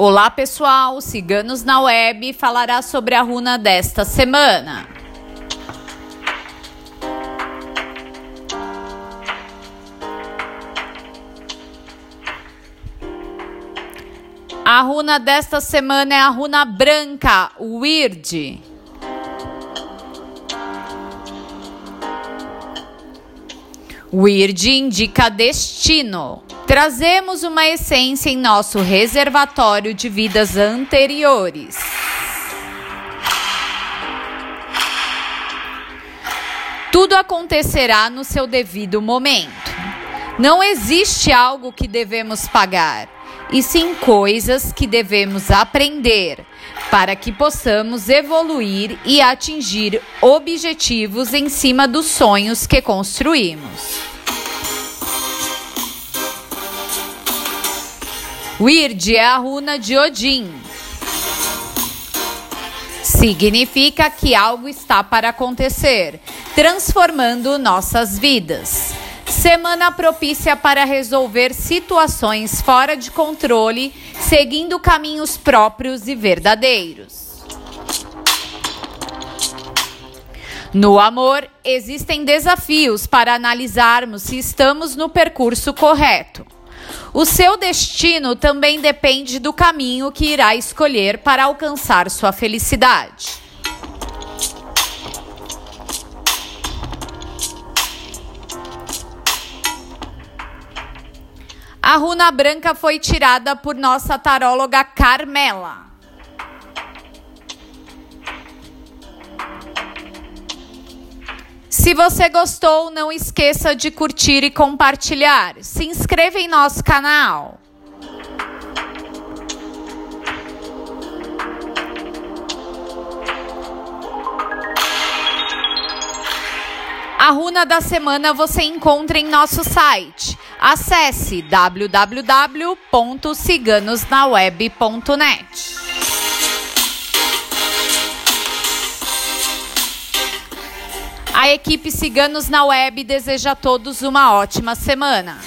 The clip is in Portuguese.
Olá pessoal, Ciganos na Web falará sobre a runa desta semana. A runa desta semana é a runa branca, Weird. Weird indica destino. Trazemos uma essência em nosso reservatório de vidas anteriores. Tudo acontecerá no seu devido momento. Não existe algo que devemos pagar, e sim coisas que devemos aprender para que possamos evoluir e atingir objetivos em cima dos sonhos que construímos. Weird é a runa de Odin. Significa que algo está para acontecer, transformando nossas vidas. Semana propícia para resolver situações fora de controle, seguindo caminhos próprios e verdadeiros. No amor, existem desafios para analisarmos se estamos no percurso correto. O seu destino também depende do caminho que irá escolher para alcançar sua felicidade. A runa branca foi tirada por nossa taróloga Carmela. Se você gostou, não esqueça de curtir e compartilhar. Se inscreva em nosso canal. A runa da semana você encontra em nosso site. Acesse www.ciganosnaweb.net. A equipe Ciganos na Web deseja a todos uma ótima semana.